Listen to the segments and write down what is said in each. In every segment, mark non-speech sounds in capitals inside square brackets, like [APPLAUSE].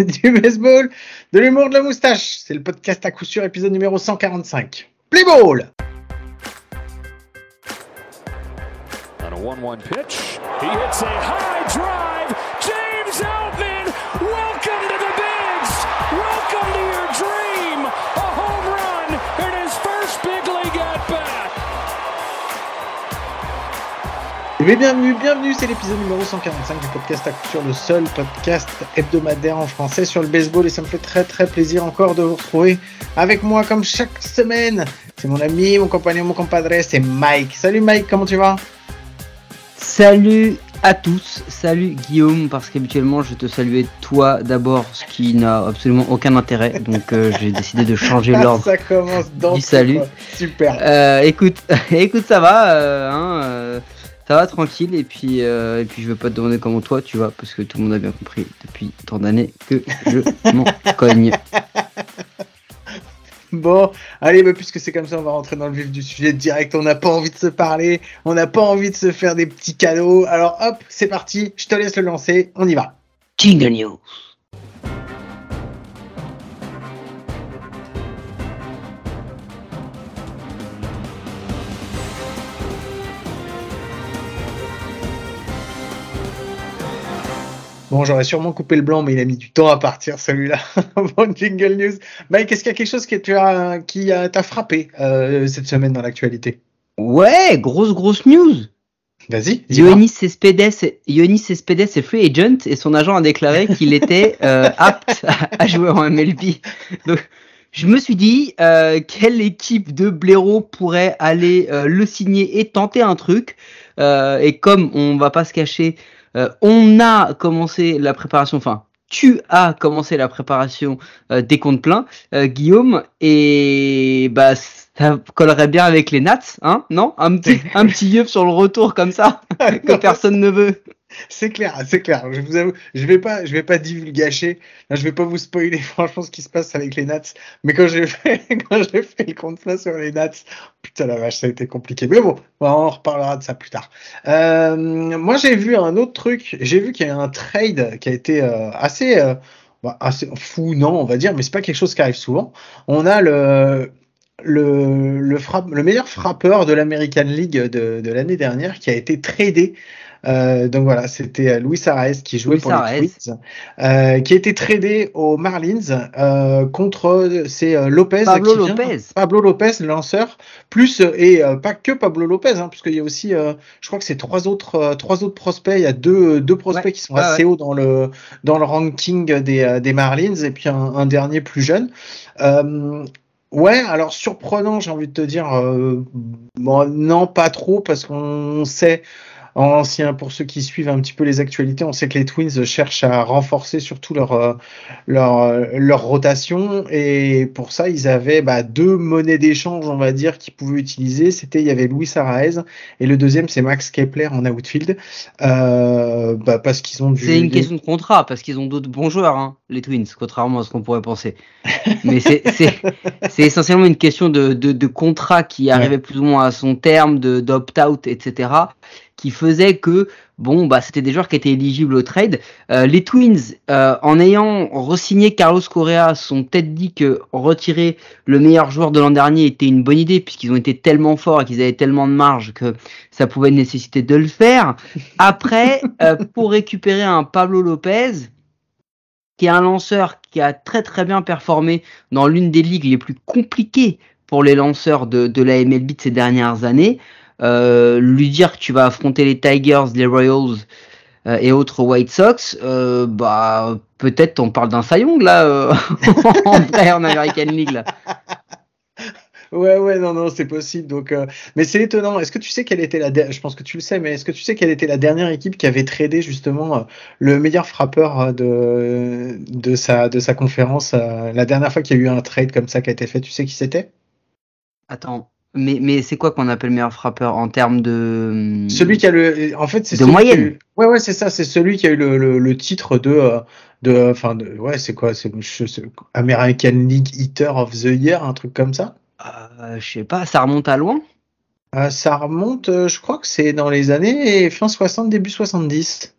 [LAUGHS] du baseball, de l'humour de la moustache. C'est le podcast à coup sûr, épisode numéro 145. Play ball! On a 1-1 pitch. He hits a high drive. Bien, bienvenue, bienvenue, c'est l'épisode numéro 145 du podcast à sûr, le seul podcast hebdomadaire en français sur le baseball et ça me fait très très plaisir encore de vous retrouver avec moi comme chaque semaine. C'est mon ami, mon compagnon, mon compadre, c'est Mike. Salut Mike, comment tu vas? Salut à tous, salut Guillaume, parce qu'habituellement je te saluais toi d'abord, ce qui n'a absolument aucun intérêt, donc euh, [LAUGHS] j'ai décidé de changer l'ordre. Ça commence dans Du salut. Super. Euh, écoute, [LAUGHS] écoute, ça va, euh, hein, ça va tranquille, et puis, euh, et puis je veux pas te demander comment toi tu vas, parce que tout le monde a bien compris depuis tant d'années que je [LAUGHS] m'en cogne. Bon, allez, bah, puisque c'est comme ça, on va rentrer dans le vif du sujet direct. On n'a pas envie de se parler, on n'a pas envie de se faire des petits cadeaux. Alors hop, c'est parti, je te laisse le lancer, on y va. Jingle News. Bon, j'aurais sûrement coupé le blanc, mais il a mis du temps à partir celui-là. [LAUGHS] bon, jingle news. Mike, est-ce qu'il y a quelque chose qui t'a qui a- t'a frappé euh, cette semaine dans l'actualité? Ouais, grosse grosse news. Vas-y. Ioannis Cespedes, Ioannis Cespedes est free agent et son agent a déclaré qu'il était [LAUGHS] euh, apte à jouer en MLB. Donc, je me suis dit, euh, quelle équipe de blaireaux pourrait aller euh, le signer et tenter un truc Euh, Et comme on va pas se cacher, euh, on a commencé la préparation, enfin, tu as commencé la préparation euh, des comptes pleins, euh, Guillaume, et bah ça collerait bien avec les Nats, hein Non? Un petit, un petit yeux sur le retour comme ça [LAUGHS] que personne ne veut. C'est clair, c'est clair. Je vous avoue, je vais pas, je vais pas divulgacher. Là, je vais pas vous spoiler [LAUGHS] franchement ce qui se passe avec les Nats. Mais quand j'ai fait, [LAUGHS] le compte plein sur les Nats, putain la vache, ça a été compliqué. Mais bon, on reparlera de ça plus tard. Euh, moi, j'ai vu un autre truc. J'ai vu qu'il y a un trade qui a été euh, assez, euh, bah, assez fou, non, on va dire, mais c'est pas quelque chose qui arrive souvent. On a le meilleur frappeur de l'American League de, de l'année dernière qui a été tradé. Euh, donc voilà, c'était euh, Luis Arraez qui jouait pour les Twins, euh, qui a été tradé aux Marlins euh, contre c'est Lopez. Pablo qui vient- Lopez. Pablo Lopez, le lanceur, plus et pas que Pablo Lopez, hein, puisqu'il y a aussi, je crois que c'est trois autres, trois autres prospects. Il y a deux, deux prospects Ouais, qui sont ouais, assez ouais. hauts dans le dans le ranking des, des Marlins, et puis un, un dernier plus jeune. Ouais, alors surprenant, j'ai envie de te dire, euh, bon, non, pas trop, parce qu'on sait. En ancien, pour ceux qui suivent un petit peu les actualités, on sait que les Twins cherchent à renforcer surtout leur euh, leur, euh, leur rotation et pour ça ils avaient bah, deux monnaies d'échange on va dire qu'ils pouvaient utiliser c'était il y avait Luis Arraez et le deuxième c'est Max Kepler en outfield euh, bah, parce qu'ils ont C'est une question de contrat parce qu'ils ont d'autres bons joueurs, hein, les Twins, contrairement à ce qu'on pourrait penser. [LAUGHS] Mais c'est essentiellement une question de, de, de contrat qui arrivait plus ou moins à son terme, de d'opt-out, etc., qui faisait que bon bah c'était des joueurs qui étaient éligibles au trade. Euh, les Twins, euh, en ayant re-signé Carlos Correa, sont peut-être dit que retirer le meilleur joueur de l'an dernier était une bonne idée puisqu'ils ont été tellement forts et qu'ils avaient tellement de marge que ça pouvait nécessiter de le faire. Après, euh, pour récupérer un Pablo Lopez, qui est un lanceur qui a très très bien performé dans l'une des ligues les plus compliquées pour les lanceurs de, de la MLB de ces dernières années, lui dire que tu vas affronter les Tigers, les Royals euh, et autres White Sox, euh, bah peut-être on parle d'un Sayong là euh, [LAUGHS] en vrai en American League là. Ouais, ouais, non, non, c'est possible. Donc, euh, mais c'est étonnant. Est-ce que tu sais quelle était la, je pense que tu le sais, mais est-ce que tu sais quelle était la dernière équipe qui avait tradé justement euh, le meilleur frappeur euh, de de sa de sa conférence euh, la dernière fois qu'il y a eu un trade comme ça qui a été fait, tu sais qui c'était? Attends, mais mais c'est quoi qu'on appelle meilleur frappeur en termes de Celui qui a le, en fait, c'est De moyenne. eu- Ouais, ouais, c'est ça, c'est celui qui a eu le, le, le titre de, euh, de, enfin, de, ouais, c'est quoi, c'est American League Hitter of the Year, un truc comme ça. Euh, je sais pas, ça remonte à loin Euh, ça remonte, je crois que c'est dans les années fin 60, début 70.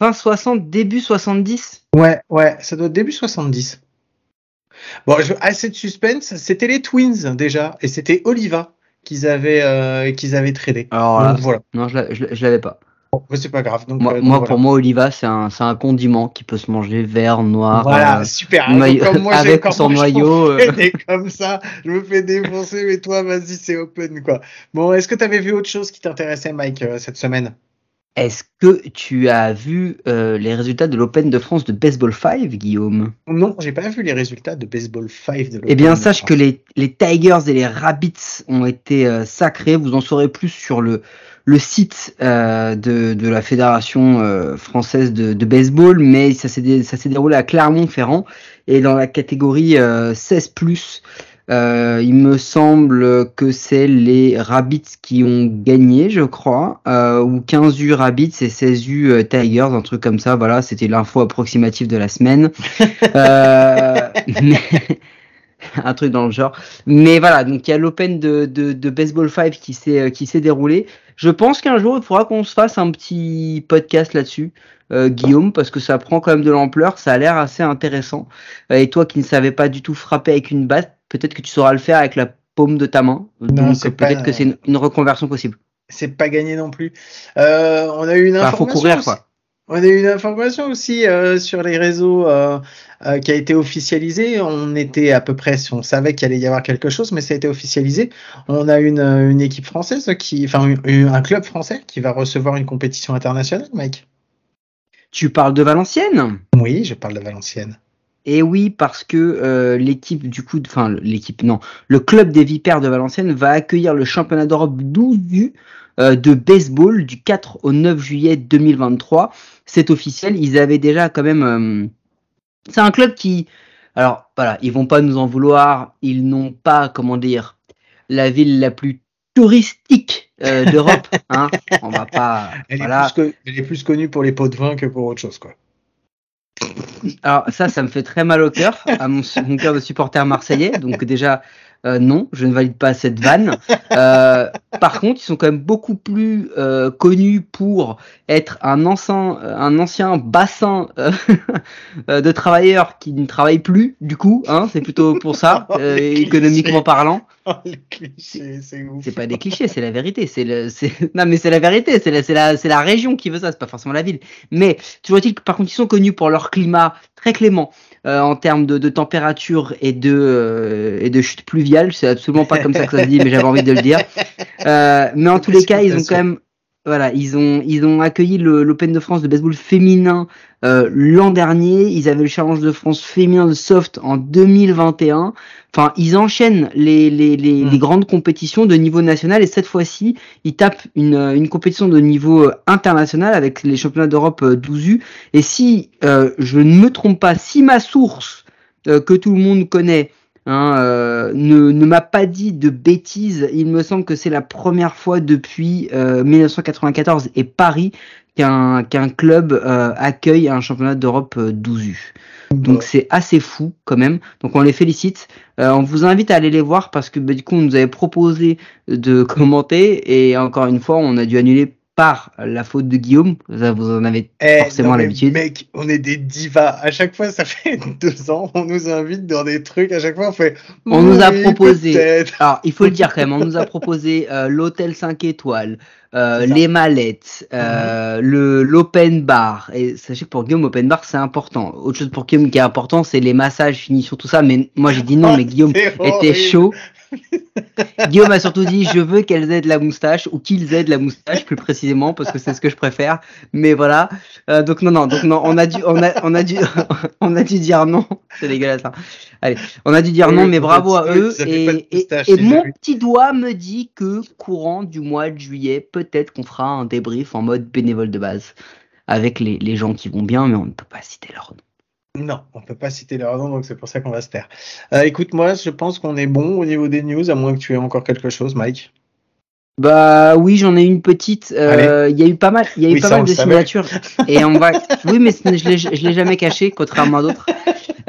fin 60, début 70 Ouais, ouais, ça doit être début 70. Bon, je, assez de suspense. C'était les Twins déjà, et c'était Oliva qu'ils avaient, euh, qu'ils avaient tradé. Alors là, Donc, voilà. non, je je l'avais pas. Bon, mais c'est pas grave. Donc, Moi, euh, donc, moi, voilà. pour moi, Oliva, c'est un, un condiment qui peut se manger vert, noir, Voilà, euh, super. Comme moi, [LAUGHS] avec son noyau. comme ça, je me fais défoncer, mais toi, vas-y, c'est open, quoi. Bon, est-ce que tu avais vu autre chose qui t'intéressait, Mike, cette semaine? Est-ce que tu as vu euh, les résultats de l'Open de France de Baseball 5, Guillaume? Non, j'ai pas vu les résultats de Baseball 5 de Eh bien, l'Open de sache France. que les, les Tigers et les Rabbits ont été euh, sacrés. Vous en saurez plus sur le, le site euh, de, de la Fédération française de, de baseball, mais ça s'est dé- déroulé à Clermont-Ferrand et dans la catégorie euh, 16+. Euh, il me semble que c'est les Rabbits qui ont gagné, je crois, euh, ou 15U Rabbits et 16U euh, Tigers, un truc comme ça. Voilà, c'était l'info approximative de la semaine. [LAUGHS] Euh, mais- [LAUGHS] un truc dans le genre. Mais voilà, donc il y a l'Open de, de, de Baseball 5 qui s'est euh, qui s'est déroulé. Je pense qu'un jour il faudra qu'on se fasse un petit podcast là-dessus, euh, Guillaume, parce que ça prend quand même de l'ampleur, ça a l'air assez intéressant. Et toi qui ne savais pas du tout frapper avec une batte, peut-être que tu sauras le faire avec la paume de ta main. Donc c'est peut-être pas- que c'est une, une reconversion possible. C'est pas gagné non plus. Euh, on a eu une faut information. courir aussi- quoi. On a eu une information aussi euh, sur les réseaux euh, euh, qui a été officialisée. On était à peu près, on savait qu'il allait y avoir quelque chose, mais ça a été officialisé. On a une, une équipe française qui, enfin, un club français qui va recevoir une compétition internationale, Mike. Tu parles de Valenciennes? Oui, je parle de Valenciennes. Et oui, parce que euh, l'équipe du coup, enfin l'équipe, non, le club des Vipères de Valenciennes va accueillir le championnat d'Europe 12U euh, de baseball du 4 au 9 juillet 2023. C'est officiel, ils avaient déjà quand même. euh, c'est un club qui, alors voilà, ils vont pas nous en vouloir, ils n'ont pas, comment dire, la ville la plus touristique euh, d'Europe. [LAUGHS] hein. On va pas, Elle, voilà. est plus elle est plus connue pour les pots de vin que pour autre chose, quoi. Alors ça, ça me fait très mal au cœur, à mon, cœur de supporter marseillais. Donc déjà, euh, non, je ne valide pas cette vanne. [LAUGHS] Euh, par contre, ils sont quand même beaucoup plus euh, connus pour être un ancien, un ancien bassin euh, [LAUGHS] euh, de travailleurs qui ne travaillent plus. Du coup, hein, c'est plutôt pour ça, [LAUGHS] euh, clichés. économiquement parlant. Oh, les clichés, c'est pas des clichés, c'est la vérité. C'est le, c'est, non mais c'est la vérité. C'est la, c'est la, c'est la région qui veut ça. C'est pas forcément la ville. Mais toujours est-il que par contre ils sont connus pour leur climat très clément euh, en termes de, de température et de euh, et de chute pluviale. C'est absolument pas comme ça que ça se dit, mais j'avais envie de le dire. Euh, mais en tous les cas, ils ont quand même voilà, ils ont ils ont accueilli l'Open de France de baseball féminin euh, l'an dernier. Ils avaient le Challenge de France féminin de soft en 2021. Enfin, ils enchaînent les les, les, Mm. les grandes compétitions de niveau national et cette fois-ci, ils tapent une euh, une compétition de niveau euh, international avec les championnats d'Europe euh, 12U. Et si euh, je ne me trompe pas, si ma source euh, que tout le monde connaît hein, euh, ne, ne m'a pas dit de bêtises, il me semble que c'est la première fois depuis euh, 1994 et Paris qu'un qu'un club euh, accueille un championnat d'Europe euh, 12U. Donc c'est assez fou quand même. Donc on les félicite. Euh, on vous invite à aller les voir parce que bah, du coup on nous avait proposé de [LAUGHS] commenter et encore une fois on a dû annuler par la faute de Guillaume. Vous en avez Eh, forcément l'habitude. Mec, on est des divas. À chaque fois, ça [LAUGHS] fait deux ans, on nous invite dans des trucs. À chaque fois, on fait. On nous a proposé. Alors, il faut le dire quand même, on nous a [LAUGHS] proposé euh, l'hôtel 5 étoiles, euh. Mhm. les mallettes, euh, le l'open bar. Et sachez que pour Guillaume, open bar, c'est important. Autre chose pour Guillaume qui est important, c'est les massages, finitions, tout ça. Mais moi, j'ai dit non, Oh, mais Guillaume était horrible. chaud. Guillaume a surtout dit je veux qu'elles aient de la moustache ou qu'ils aient de la moustache plus précisément parce que c'est ce que je préfère. Mais voilà. Euh, donc non non donc non on a dû on a on a dû [LAUGHS] on a dû dire non. [LAUGHS] C'est dégueulasse hein. allez on a dû dire non mais bravo à eux. et, et, mon petit doigt me dit que courant du mois de juillet peut-être qu'on fera un débrief en mode bénévole de base avec les, les gens qui vont bien mais on ne peut pas citer leur nom Non, on peut pas citer leur nom, donc c'est pour ça qu'on va se taire. Euh, écoute, moi, je pense qu'on est bon au niveau des news, à moins que tu aies encore quelque chose, Mike. Bah oui, j'en ai une petite. Euh, Il y a eu pas mal, il y a eu Oui, pas ça, mal on de signatures. Et on va. [LAUGHS] Oui, mais je l'ai, je l'ai jamais caché, contrairement à d'autres.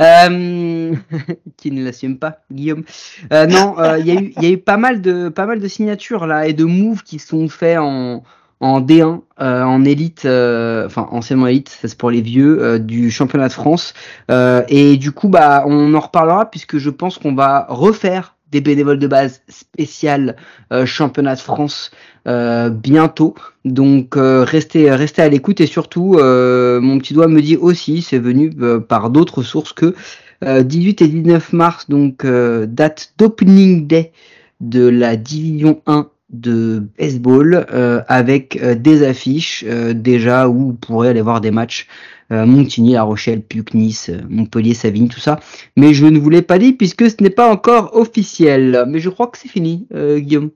Euh... [LAUGHS] qui ne l'assume pas, Guillaume. Euh, non, il y a eu, il y a eu pas mal de, pas mal de signatures là et de moves qui sont faits en, en D1, en élite, enfin anciennement élite, ça c'est pour les vieux, du championnat de France. et du coup, bah, on en reparlera puisque je pense qu'on va refaire des bénévoles de base spécial championnat de France bientôt. Donc restez, restez à l'écoute et surtout, mon petit doigt me dit aussi, c'est venu par d'autres sources que 18 et 19 mars, donc date d'opening day de la division 1 de baseball euh, avec euh, des affiches euh, déjà où vous pourrez aller voir des matchs Montigny, La Rochelle, Puc, Nice, Montpellier, Savigny, tout ça. Mais je ne vous l'ai pas dit puisque ce n'est pas encore officiel. Mais je crois que c'est fini, Guillaume.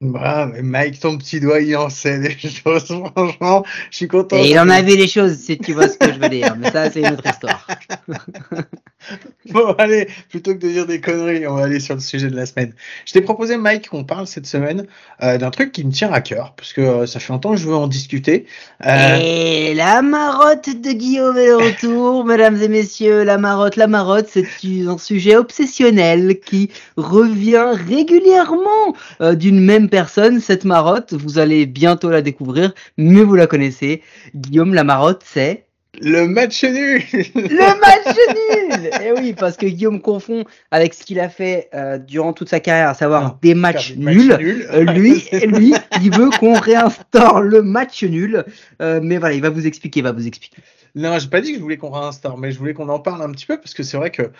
Bah, mais Mike, ton petit doigt, il en sait des [LAUGHS] choses, franchement, je suis content. Et il en avait des choses, si tu vois ce que je veux dire, mais ça, c'est une autre histoire. [LAUGHS] [LAUGHS] bon, allez, plutôt que de dire des conneries, on va aller sur le sujet de la semaine. Je t'ai proposé, Mike, qu'on parle cette semaine euh, d'un truc qui me tient à cœur, parce que euh, ça fait longtemps que je veux en discuter. Euh... Et la marotte de Guillaume est de retour, [LAUGHS] mesdames et messieurs, la marotte, la marotte, c'est un sujet obsessionnel qui revient régulièrement euh, d'une même personne, cette marotte, vous allez bientôt la découvrir, mais vous la connaissez. Guillaume, la marotte, c'est le match nul Le match nul Et eh oui, parce que Guillaume confond avec ce qu'il a fait euh, durant toute sa carrière, à savoir ah, des matchs nuls. Euh, lui, lui, il veut qu'on réinstaure le match nul. Euh, mais voilà, il va vous expliquer, il va vous expliquer. Non, j'ai pas dit que je voulais qu'on réinstaure, mais je voulais qu'on en parle un petit peu parce que c'est vrai que.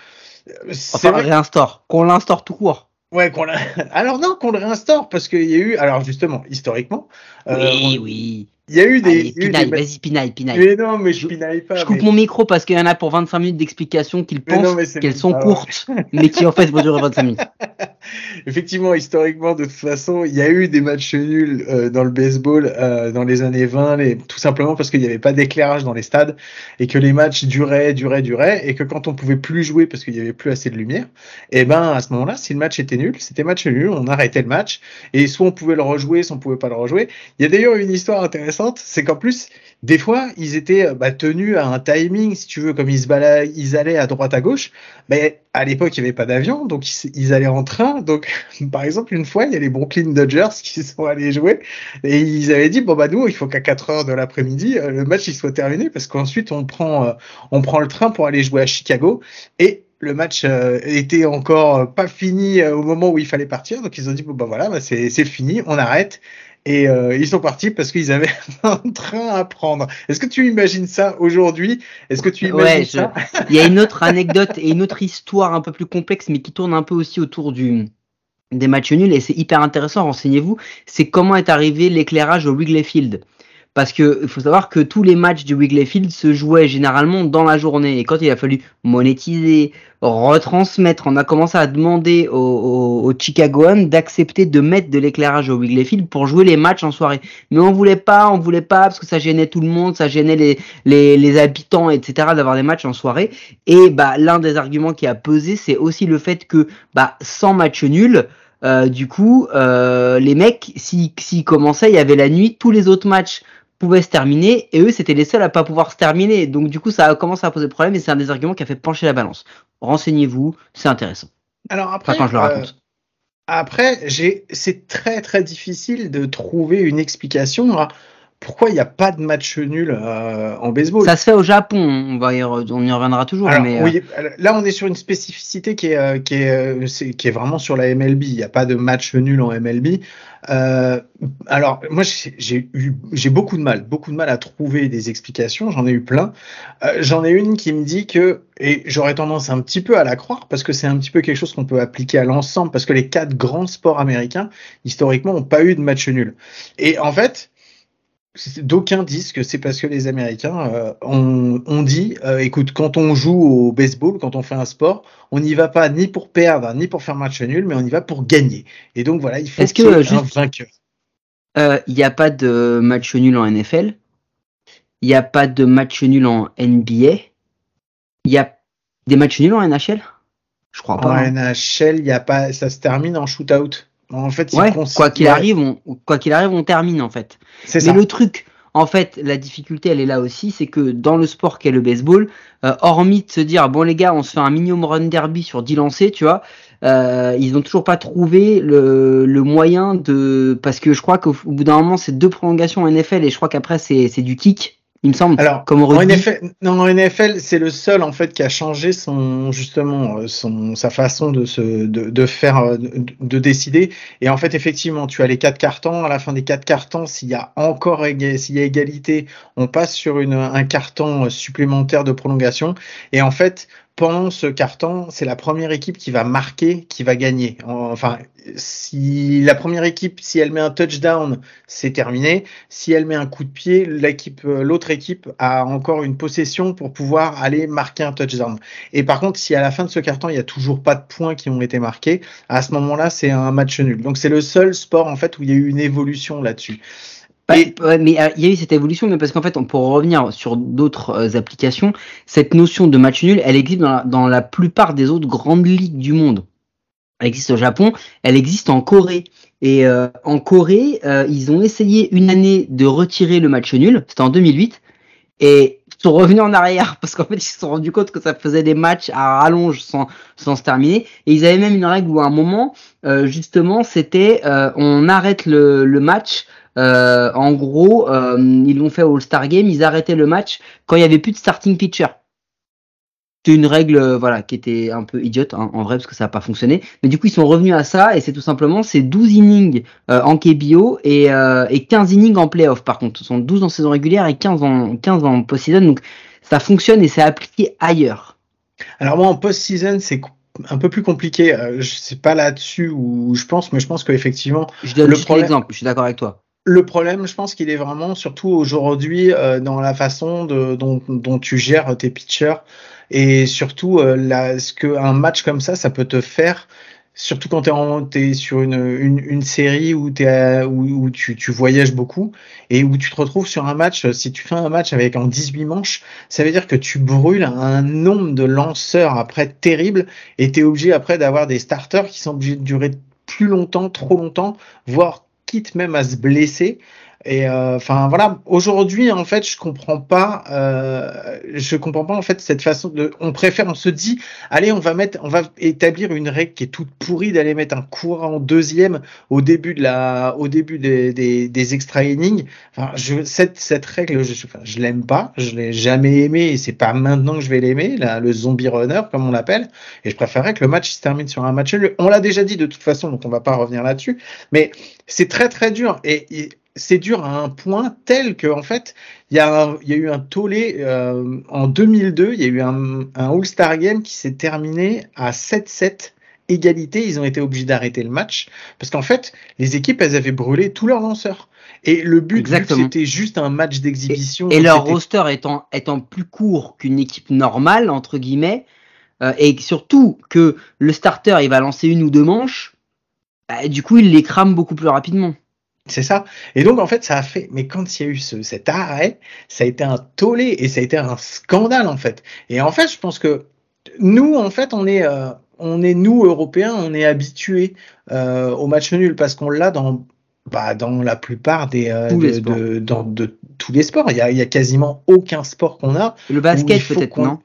Enfin, réinstaure, qu'on l'instaure tout court. Ouais, qu'on [LAUGHS] alors non, qu'on le réinstaure parce qu'il y a eu, alors justement, historiquement. Euh, oui, oui. Il y a eu des. pinaille, vas-y, pinaille, pinaille. Mais non, mais je pinaille pas. Je coupe mon micro parce qu'il y en a pour 25 minutes d'explication qu'ils pensent qu'elles sont courtes, mais qui en fait vont durer 25 minutes. [LAUGHS] Effectivement, historiquement, de toute façon, il y a eu des matchs nuls euh, dans le baseball euh, dans les années 20, les... tout simplement parce qu'il n'y avait pas d'éclairage dans les stades et que les matchs duraient, duraient, duraient, et que quand on pouvait plus jouer parce qu'il n'y avait plus assez de lumière, et eh ben à ce moment-là, si le match était nul, c'était match nul, on arrêtait le match, et soit on pouvait le rejouer, soit on pouvait pas le rejouer. Il y a d'ailleurs une histoire intéressante, c'est qu'en plus, des fois, ils étaient bah, tenus à un timing, si tu veux, comme ils se ils allaient à droite à gauche. Mais à l'époque, il n'y avait pas d'avion, donc ils, allaient en train. Donc, [LAUGHS] par exemple, une fois, il y a les Brooklyn Dodgers [LAUGHS] qui sont allés jouer et ils avaient dit bon bah nous, il faut qu'à 4 heures de l'après-midi, euh, le match il soit terminé parce qu'ensuite on prend euh, on prend le train pour aller jouer à Chicago et le match euh, était encore pas fini au moment où il fallait partir, donc ils ont dit bon bah voilà, bah, c'est fini, on arrête. Et euh, ils sont partis parce qu'ils avaient [LAUGHS] un train à prendre. Est-ce que tu imagines ça aujourd'hui? Est-ce que tu imagines ça? Il y a une autre anecdote et une autre histoire un peu plus complexe, mais qui tourne un peu aussi autour du des matchs nuls et c'est hyper intéressant. Renseignez-vous. C'est comment est arrivé l'éclairage au Wrigley Field parce que il faut savoir que tous les matchs du Wrigley Field se jouaient généralement dans la journée et quand il a fallu monétiser, retransmettre, on a commencé à demander aux, aux, Chicagoans d'accepter de mettre de l'éclairage au Wrigley Field pour jouer les matchs en soirée. Mais on voulait pas, on voulait pas parce que ça gênait tout le monde, ça gênait les, les, habitants, etc. d'avoir des matchs en soirée. Et bah l'un des arguments qui a pesé, c'est aussi le fait que bah sans match nul, euh, du coup, euh, les mecs, s'ils commençaient, il y avait la nuit, tous les autres matchs pouvaient se terminer et eux c'était les seuls à pas pouvoir se terminer. Donc du coup ça a commencé à poser problème et c'est un des arguments qui a fait pencher la balance. Renseignez-vous, c'est intéressant. Alors après, quand je le raconte. Euh, après, c'est très très difficile de trouver une explication pourquoi il n'y a pas de match nul euh, en baseball? Ça se fait au Japon, on, va y, on y reviendra toujours. mais, oui, euh, là on est sur une spécificité qui est, qui est, qui est vraiment sur la MLB. Il n'y a pas de match nul en MLB. Euh, alors moi j'ai eu j'ai beaucoup de mal, beaucoup de mal à trouver des explications. J'en ai eu plein. Euh, J'en ai une qui me dit que et j'aurais tendance un petit peu à la croire parce que c'est un petit peu quelque chose qu'on peut appliquer à l'ensemble parce que les quatre grands sports américains historiquement ont pas eu de match nul. Et en fait D'aucuns disent que c'est parce que les Américains euh, ont, dit, euh, écoute, quand on joue au baseball, quand on fait un sport, on n'y va pas ni pour perdre, ni pour faire match nul, mais on y va pour gagner. Et donc voilà, il faut qu'il y ait un vainqueur. Euh, il n'y a pas de match nul en NFL. Il n'y a pas de match nul en NBA. Il y a des matchs nuls en NHL Je crois pas. En hein. NHL, il y a pas, ça se termine en shootout. En fait, quoi qu'il arrive, on, quoi qu'il arrive, on termine en fait. Mais le truc, en fait, la difficulté, elle est là aussi, c'est que dans le sport qu'est le baseball, euh, hormis de se dire bon les gars, on se fait un minimum run derby sur 10 lancers, tu vois, euh, ils n'ont toujours pas trouvé le, le, moyen de parce que je crois qu'au bout d'un moment c'est deux prolongations en NFL et je crois qu'après c'est du kick il me semble. Alors, comme en NFL, non, en NFL, c'est le seul en fait qui a changé son justement euh, son sa façon de se de, de faire euh, de, de, décider. Et en fait, effectivement, tu as les quatre cartons. À la fin des quatre cartons, s'il y a encore s'il y a égalité, on passe sur une un carton supplémentaire de prolongation. Et en fait, pendant ce carton, c'est la première équipe qui va marquer, qui va gagner. Enfin, si la première équipe, si elle met un touchdown, c'est terminé. Si elle met un coup de pied, l'équipe, l'autre équipe a encore une possession pour pouvoir aller marquer un touchdown. Et par contre, si à la fin de ce carton, il n'y a toujours pas de points qui ont été marqués, à ce moment-là, c'est un match nul. Donc c'est le seul sport en fait où il y a eu une évolution là-dessus. Mais euh, il y a eu cette évolution, mais parce qu'en fait, pour revenir sur d'autres euh, applications, cette notion de match nul, elle existe dans la, dans la plupart des autres grandes ligues du monde. Elle existe au Japon, elle existe en Corée. Et euh, en Corée, ils ont essayé une année de retirer le match nul, c'était en 2008, et ils sont revenus en arrière parce qu'en fait ils se sont rendus compte que ça faisait des matchs à rallonge sans, sans se terminer. Et ils avaient même une règle où à un moment, justement, c'était on arrête le, le match euh, en gros, euh, ils l'ont fait au All-Star Game, ils arrêtaient le match quand il y avait plus de starting pitcher. C'est une règle euh, voilà qui était un peu idiote hein, en vrai parce que ça n'a pas fonctionné. Mais du coup ils sont revenus à ça et c'est tout simplement c'est 12 innings en KBO et, et 15 innings en playoff par contre. Ce sont 12 en saison régulière et 15 en 15 en post-season donc ça fonctionne et c'est appliqué ailleurs. Alors moi en post-season c'est un peu plus compliqué. je sais pas là-dessus où je pense, mais je pense qu'effectivement. Je donne le juste l'exemple. Je suis d'accord avec toi. Le problème, je pense qu'il est vraiment surtout aujourd'hui euh, dans la façon dont, tu gères tes pitchers et surtout euh, ce qu'un match comme ça, ça peut te faire. Surtout quand tu es, sur une, série où, tu, tu, voyages beaucoup et où tu te retrouves sur un match, si tu fais un match avec en 18 manches, ça veut dire que tu brûles un nombre de lanceurs après terrible et tu es obligé après d'avoir des starters qui sont obligés de durer plus longtemps, trop longtemps, voire quitte même à se blesser. Et euh, enfin voilà, aujourd'hui en fait, je comprends pas, euh, je comprends pas en fait cette façon de, on préfère, on se dit, allez, on va mettre, on va établir une règle qui est toute pourrie d'aller mettre un courant deuxième au début de la, au début des, des, des extra innings. Enfin, je, cette cette règle, je, enfin, je l'aime pas, je l'ai jamais aimé et c'est pas maintenant que je vais l'aimer, le zombie runner comme on l'appelle. Et je préférerais que le match se termine sur un match On l'a déjà dit de toute façon, donc on va pas revenir là-dessus. Mais c'est très très dur et c'est dur à un point tel que en fait il y, a y a eu un tollé euh, en 2002 il y a eu un, un All-Star Game qui s'est terminé à 7-7 égalité. Ils ont été obligés d'arrêter le match parce qu'en fait les équipes elles avaient brûlé tous leurs lanceurs. Et le but c'était juste un match d'exhibition et, et leur roster étant étant plus court qu'une équipe normale entre guillemets euh, et surtout que le starter il va lancer une ou deux manches bah, du coup il les crame beaucoup plus rapidement c'est ça. Et donc, en fait, ça a fait. Mais quand il y a eu ce, cet arrêt, ça a été un tollé et ça a été un scandale, en fait. Et en fait, je pense que nous, en fait, on est, euh, on est nous, Européens, on est habitués euh, au match nul parce qu'on l'a dans, bah, dans la plupart des. Euh, de, dans, de, tous les sports. Il y a, il y a quasiment aucun sport qu'on a. Le basket, peut-être, non?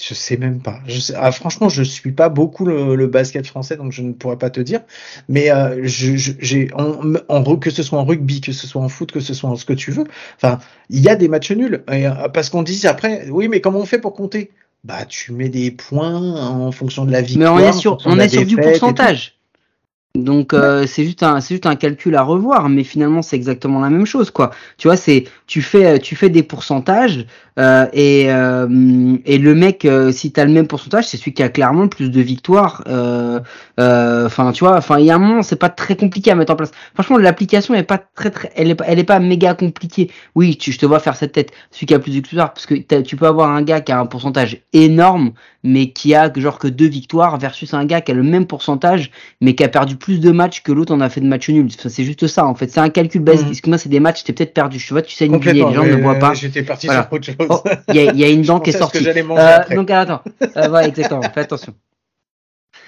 Je sais même pas. Je sais, ah, franchement, je suis pas beaucoup le, basket français, donc je ne pourrais pas te dire. Mais euh, j'ai en, en, que ce soit en rugby, que ce soit en foot, que ce soit en ce que tu veux. Enfin, il y a des matchs nuls. Et, euh, parce qu'on dit après, oui, mais comment on fait pour compter? Bah, tu mets des points en fonction de la victoire. Mais on est sur, on est sur du pourcentage. Donc euh, c'est juste un c'est juste un calcul à revoir, mais finalement c'est exactement la même chose quoi. Tu vois c'est tu fais tu fais des pourcentages euh, et euh, et le mec si t'as le même pourcentage c'est celui qui a clairement plus de victoires. Enfin tu vois enfin il y a un moment c'est pas très compliqué à mettre en place. Franchement l'application est pas très très elle est elle est pas méga compliquée. Oui tu je te vois faire cette tête celui qui a plus de victoires parce que tu peux avoir un gars qui a un pourcentage énorme mais qui a genre que deux victoires versus un gars qui a le même pourcentage mais qui a perdu plus de matchs que l'autre en a fait de matchs nuls. c'est juste ça, en fait. C'est un calcul basique. Mmh. Excuse-moi, c'est des matchs, t'es peut-être perdu. Tu vois, tu sais, une les gens ne voient pas. J'étais parti sur autre chose. Oh, il y, a, y, a une [LAUGHS] dent qui est sortie. Que euh, donc, attends. Euh, voilà, exactement. Fais attention.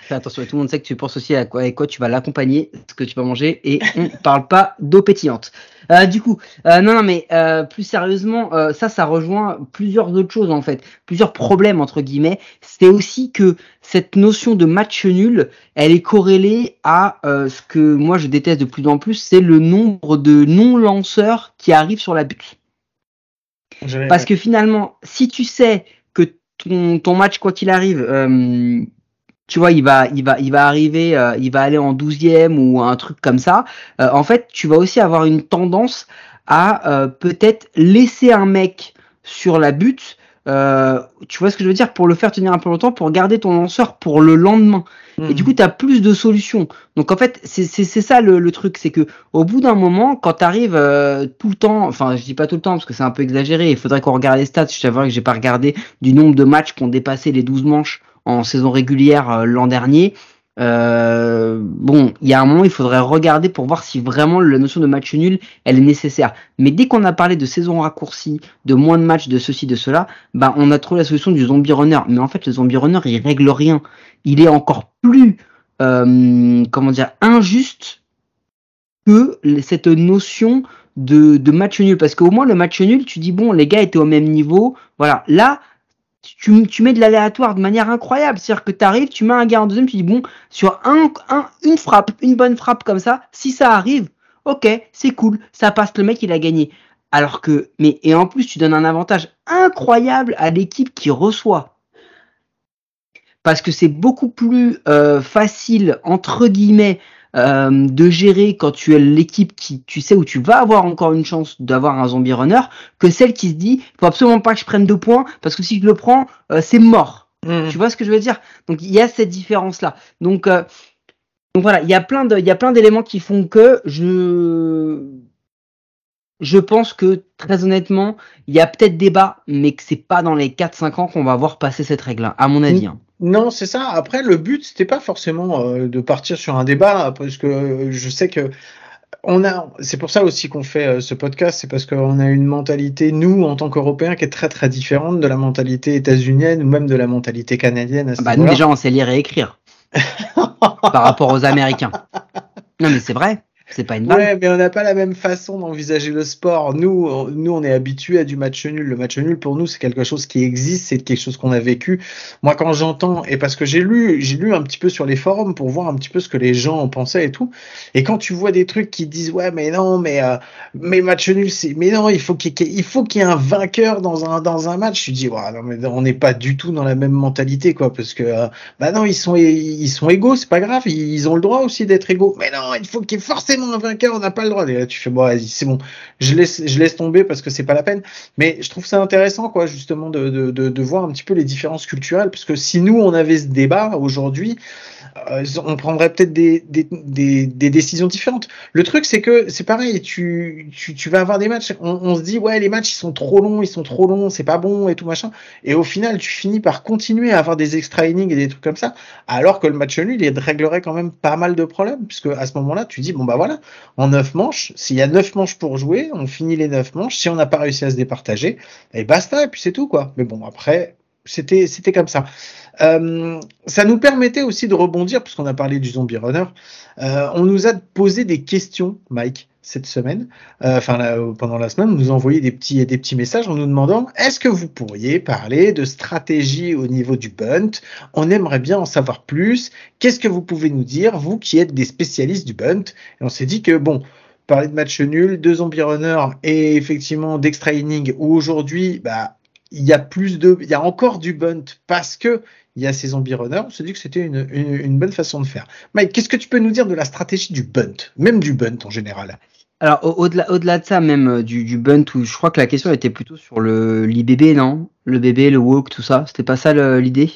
Fais attention, tout le monde sait que tu penses aussi à quoi, avec quoi tu vas l'accompagner, ce que tu vas manger, et on [LAUGHS] parle pas d'eau pétillante. Euh, du coup, euh, non, non, mais euh, plus sérieusement, ça, ça rejoint plusieurs autres choses en fait, plusieurs problèmes entre guillemets. C'est aussi que cette notion de match nul, elle est corrélée à ce que moi je déteste de plus en plus, c'est le nombre de non-lanceurs qui arrivent sur la butte. Parce que finalement, si tu sais que ton, ton match, quoi qu'il arrive, tu vois, il va, il va, il va arriver, euh, il va aller en 12e ou un truc comme ça, euh, en fait, tu vas aussi avoir une tendance à euh, peut-être laisser un mec sur la butte. euh, tu vois ce que je veux dire? Pour le faire tenir un peu longtemps pour garder ton lanceur pour le lendemain. Et du coup tu as plus de solutions. Donc en fait c'est ça le, le truc. C'est que au bout d'un moment quand tu arrives tout le temps enfin je dis pas tout le temps parce que c'est un peu exagéré il faudrait qu'on regarde les stats. Je t'avoue que j'ai pas regardé du nombre de matchs qui ont dépassé les 12 manches en saison régulière euh, l'an dernier euh, bon, il y a un moment, il faudrait regarder pour voir si vraiment la notion de match nul, elle est nécessaire. Mais dès qu'on a parlé de saison raccourcie, de moins de matchs, de ceci, de cela, bah, on a trouvé la solution du zombie runner. Mais en fait, le zombie runner, il règle rien. Il est encore plus, euh, comment dire, injuste que cette notion de, de match nul. Parce qu'au moins, le match nul, tu dis, bon, les gars étaient au même niveau. Voilà. Là, tu, mets de l'aléatoire de manière incroyable. C'est-à-dire que tu arrives, tu mets un gars en deuxième, tu dis, bon, sur un, un, une frappe, une bonne frappe comme ça, si ça arrive, ok, c'est cool, ça passe, le mec, il a gagné. Alors que, mais, et en plus, tu donnes un avantage incroyable à l'équipe qui reçoit. Parce que c'est beaucoup plus euh, facile, entre guillemets, euh, de gérer quand tu es l'équipe qui, tu sais où tu vas avoir encore une chance d'avoir un zombie runner, que celle qui se dit, faut absolument pas que je prenne deux points, parce que si je le prends, euh, c'est mort. Mhm. Tu vois ce que je veux dire? Donc il y a cette différence là. Donc, euh, donc voilà, il y a plein de, il y a plein d'éléments qui font que je, je pense que très honnêtement, il y a peut-être débat, mais que c'est pas dans les 4-5 ans qu'on va voir passer cette règle, à mon avis. hein. Non, c'est ça. Après, le but, c'était pas forcément euh, de partir sur un débat, parce que euh, je sais que on a. C'est pour ça aussi qu'on fait euh, ce podcast, c'est parce qu'on a une mentalité, nous, en tant qu'Européens, qui est très très différente de la mentalité états-unienne ou même de la mentalité canadienne. À ce Bah, nous déjà, on sait lire et écrire [LAUGHS] par rapport aux Américains. Non mais c'est vrai, c'est pas une vanne. Ouais, mais on n'a pas la même façon d'envisager le sport. Nous, on- nous, on est habitués à du match nul. Le match nul, pour nous, c'est quelque chose qui existe, c'est quelque chose qu'on a vécu. Moi, quand j'entends, et parce que j'ai lu, j'ai lu un petit peu sur les forums pour voir un petit peu ce que les gens en pensaient et tout. Et quand tu vois des trucs qui disent, ouais, mais non, mais, euh, mais match nul, c'est, mais non, il faut qu'il y ait, il faut qu'il y ait un vainqueur dans un, dans un match. Je dis, ouais, non, mais on n'est pas du tout dans la même mentalité, quoi, parce que, euh, bah non, ils sont, ils sont égaux, c'est pas grave, ils, ont le droit aussi d'être égaux. Mais non, il faut qu'il y ait un vainqueur, on n'a pas le droit. Et là, tu fais, bon, vas-y, c'est bon, je laisse, je laisse tomber parce que c'est pas la peine. Mais je trouve ça intéressant, quoi, justement, de, de, de, de voir un petit peu les différences culturelles, parce que si nous, on avait ce débat aujourd'hui, euh, on prendrait peut-être des, décisions différentes. Le truc, c'est que c'est pareil, tu, tu, vas avoir des matchs, on, se dit, ouais, les matchs, ils sont trop longs, ils sont trop longs, c'est pas bon et tout machin. Et au final, tu finis par continuer à avoir des extra innings et des trucs comme ça, alors que le match nul, il réglerait quand même pas mal de problèmes, puisque à ce moment-là, tu dis, bon, bah voilà, en neuf manches, s'il y a neuf manches pour jouer, on finit les neuf manches, si on n'a pas réussi à se départager, et basta, et puis c'est tout, quoi. Mais bon, après, c'était, c'était comme ça. Euh, ça nous permettait aussi de rebondir, puisqu'on a parlé du zombie runner. Euh, on nous a posé des questions, Mike, cette semaine, euh, enfin pendant la semaine, on nous a des petits, des petits messages en nous demandant est-ce que vous pourriez parler de stratégie au niveau du bunt? On aimerait bien en savoir plus. Qu'est-ce que vous pouvez nous dire, vous qui êtes des spécialistes du bunt? Et on s'est dit que bon, parler de match nul, de zombie runner et effectivement d'extra inning où aujourd'hui, bah, il y a plus de, il y a encore du bunt parce que il y a ces zombie runners. On s'est dit que c'était une, une, une, bonne façon de faire. Mike, qu'est-ce que tu peux nous dire de la stratégie du bunt, même du bunt en général Alors au-delà, au-delà de ça, même euh, du, du bunt, où je crois que la question était plutôt sur le l'IBB, non? Le bébé, le walk, tout ça. C'était pas ça l'idée?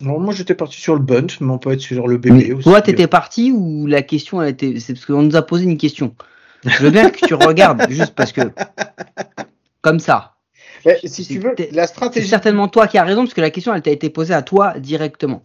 Non, moi j'étais parti sur le bunt, mais on peut être sur le bébé aussi. Toi, t'étais parti ou la question, elle était, c'est parce qu'on nous a posé une question. Je veux bien que tu regardes, [LAUGHS] juste parce que comme ça. Mais, si tu veux, la stratégie. C'est certainement toi qui as raison, parce que la question, elle t'a été posée à toi directement.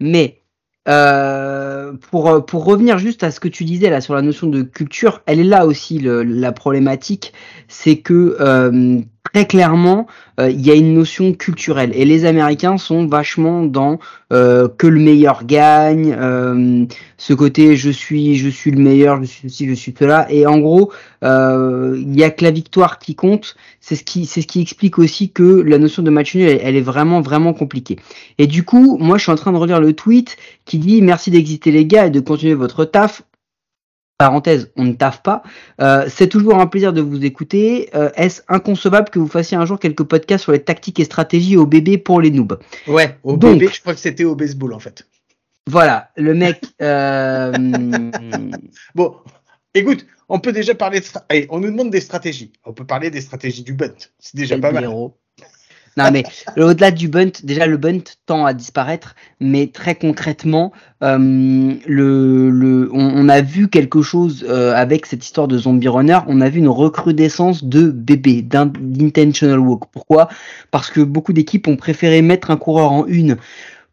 Mais euh, pour, pour revenir juste à ce que tu disais là sur la notion de culture, elle est là aussi le, la problématique, c'est que euh, très clairement, euh, il y a une notion culturelle. Et les Américains sont vachement dans euh, que le meilleur gagne, euh, ce côté je suis, je suis le meilleur, je suis ceci, je suis cela. Et en gros, il y a que la victoire qui compte. C'est ce qui, c'est ce qui explique aussi que la notion de match nul, elle, elle, est vraiment, vraiment compliquée. Et du coup, moi, je suis en train de relire le tweet qui dit merci d'exister les gars et de continuer votre taf parenthèse, on ne taffe pas. Euh, c'est toujours un plaisir de vous écouter. Euh, Est-ce inconcevable que vous fassiez un jour quelques podcasts sur les tactiques et stratégies au bébé pour les noobs? Ouais, au Donc- bébé, je crois que c'était au baseball en fait. Voilà, le mec. euh, [LAUGHS] Bon, écoute, on peut déjà parler de. Allez, on nous demande des stratégies. On peut parler des stratégies du bunt. C'est déjà quel pas mal. Non mais au-delà du bunt, déjà le bunt tend à disparaître, mais très concrètement, euh, le, le, on, on a vu quelque chose euh, avec cette histoire de zombie runner. On a vu une recrudescence de bébés, d'in- d'intentional walk. Pourquoi? Parce que beaucoup d'équipes ont préféré mettre un coureur en une